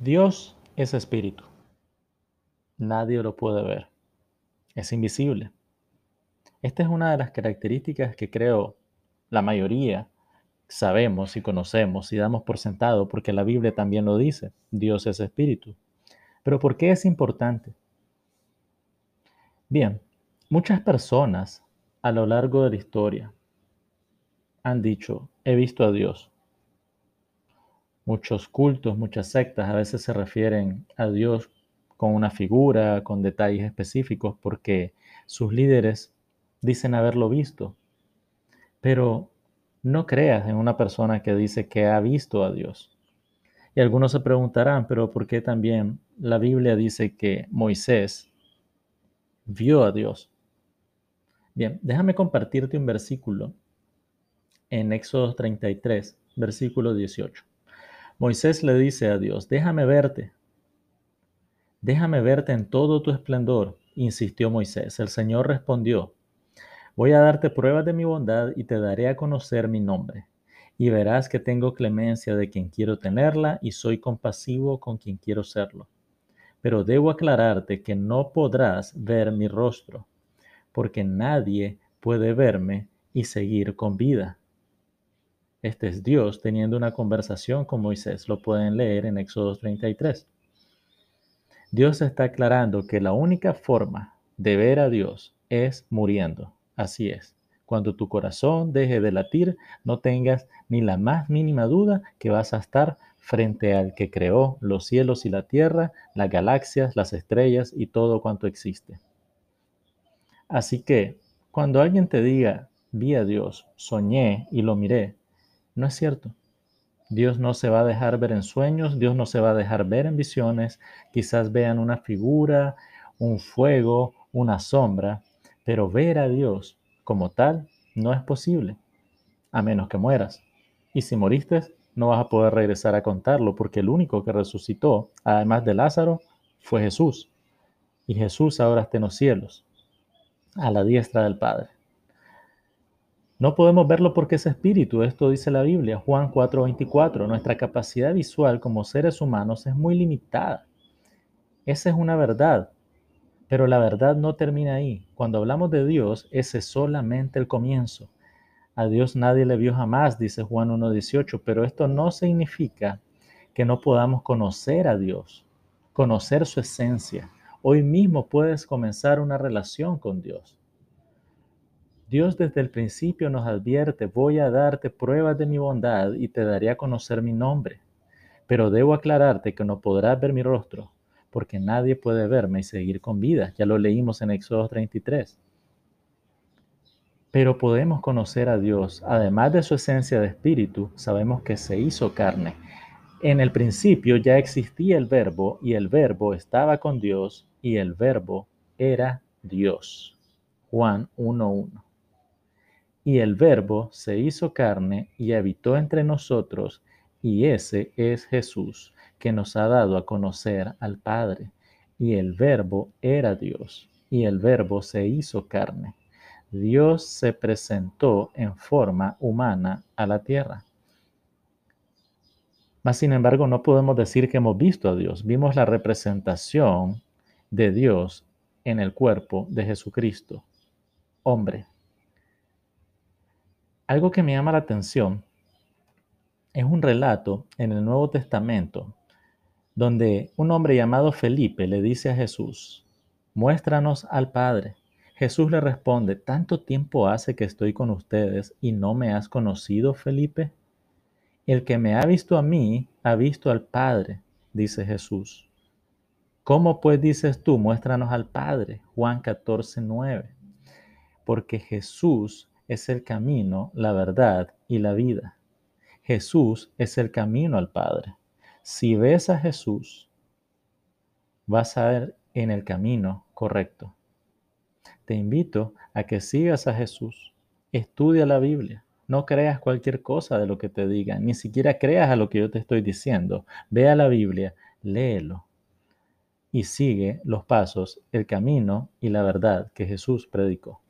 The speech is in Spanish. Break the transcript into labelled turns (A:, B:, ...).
A: Dios es espíritu. Nadie lo puede ver. Es invisible. Esta es una de las características que creo la mayoría sabemos y conocemos y damos por sentado porque la Biblia también lo dice. Dios es espíritu. Pero ¿por qué es importante? Bien, muchas personas a lo largo de la historia han dicho, he visto a Dios. Muchos cultos, muchas sectas a veces se refieren a Dios con una figura, con detalles específicos, porque sus líderes dicen haberlo visto. Pero no creas en una persona que dice que ha visto a Dios. Y algunos se preguntarán, pero ¿por qué también la Biblia dice que Moisés vio a Dios? Bien, déjame compartirte un versículo en Éxodo 33, versículo 18. Moisés le dice a Dios, déjame verte, déjame verte en todo tu esplendor, insistió Moisés. El Señor respondió, voy a darte pruebas de mi bondad y te daré a conocer mi nombre. Y verás que tengo clemencia de quien quiero tenerla y soy compasivo con quien quiero serlo. Pero debo aclararte que no podrás ver mi rostro, porque nadie puede verme y seguir con vida. Este es Dios teniendo una conversación con Moisés. Lo pueden leer en Éxodo 33. Dios está aclarando que la única forma de ver a Dios es muriendo. Así es. Cuando tu corazón deje de latir, no tengas ni la más mínima duda que vas a estar frente al que creó los cielos y la tierra, las galaxias, las estrellas y todo cuanto existe. Así que, cuando alguien te diga, vi a Dios, soñé y lo miré, no es cierto. Dios no se va a dejar ver en sueños, Dios no se va a dejar ver en visiones. Quizás vean una figura, un fuego, una sombra, pero ver a Dios como tal no es posible, a menos que mueras. Y si moriste, no vas a poder regresar a contarlo, porque el único que resucitó, además de Lázaro, fue Jesús. Y Jesús ahora está en los cielos, a la diestra del Padre. No podemos verlo porque es espíritu, esto dice la Biblia, Juan 4:24. Nuestra capacidad visual como seres humanos es muy limitada. Esa es una verdad, pero la verdad no termina ahí. Cuando hablamos de Dios, ese es solamente el comienzo. A Dios nadie le vio jamás, dice Juan 1:18, pero esto no significa que no podamos conocer a Dios, conocer su esencia. Hoy mismo puedes comenzar una relación con Dios. Dios desde el principio nos advierte, voy a darte pruebas de mi bondad y te daré a conocer mi nombre. Pero debo aclararte que no podrás ver mi rostro, porque nadie puede verme y seguir con vida. Ya lo leímos en Éxodo 33. Pero podemos conocer a Dios, además de su esencia de espíritu, sabemos que se hizo carne. En el principio ya existía el verbo y el verbo estaba con Dios y el verbo era Dios. Juan 1.1 y el Verbo se hizo carne y habitó entre nosotros, y ese es Jesús, que nos ha dado a conocer al Padre. Y el Verbo era Dios, y el Verbo se hizo carne. Dios se presentó en forma humana a la tierra. Mas, sin embargo, no podemos decir que hemos visto a Dios. Vimos la representación de Dios en el cuerpo de Jesucristo, hombre. Algo que me llama la atención es un relato en el Nuevo Testamento donde un hombre llamado Felipe le dice a Jesús, muéstranos al Padre. Jesús le responde, ¿tanto tiempo hace que estoy con ustedes y no me has conocido, Felipe? El que me ha visto a mí, ha visto al Padre, dice Jesús. ¿Cómo pues dices tú, muéstranos al Padre? Juan 14, 9. Porque Jesús es el camino, la verdad y la vida. Jesús es el camino al Padre. Si ves a Jesús, vas a ir en el camino correcto. Te invito a que sigas a Jesús. Estudia la Biblia. No creas cualquier cosa de lo que te digan, ni siquiera creas a lo que yo te estoy diciendo. Ve a la Biblia, léelo y sigue los pasos, el camino y la verdad que Jesús predicó.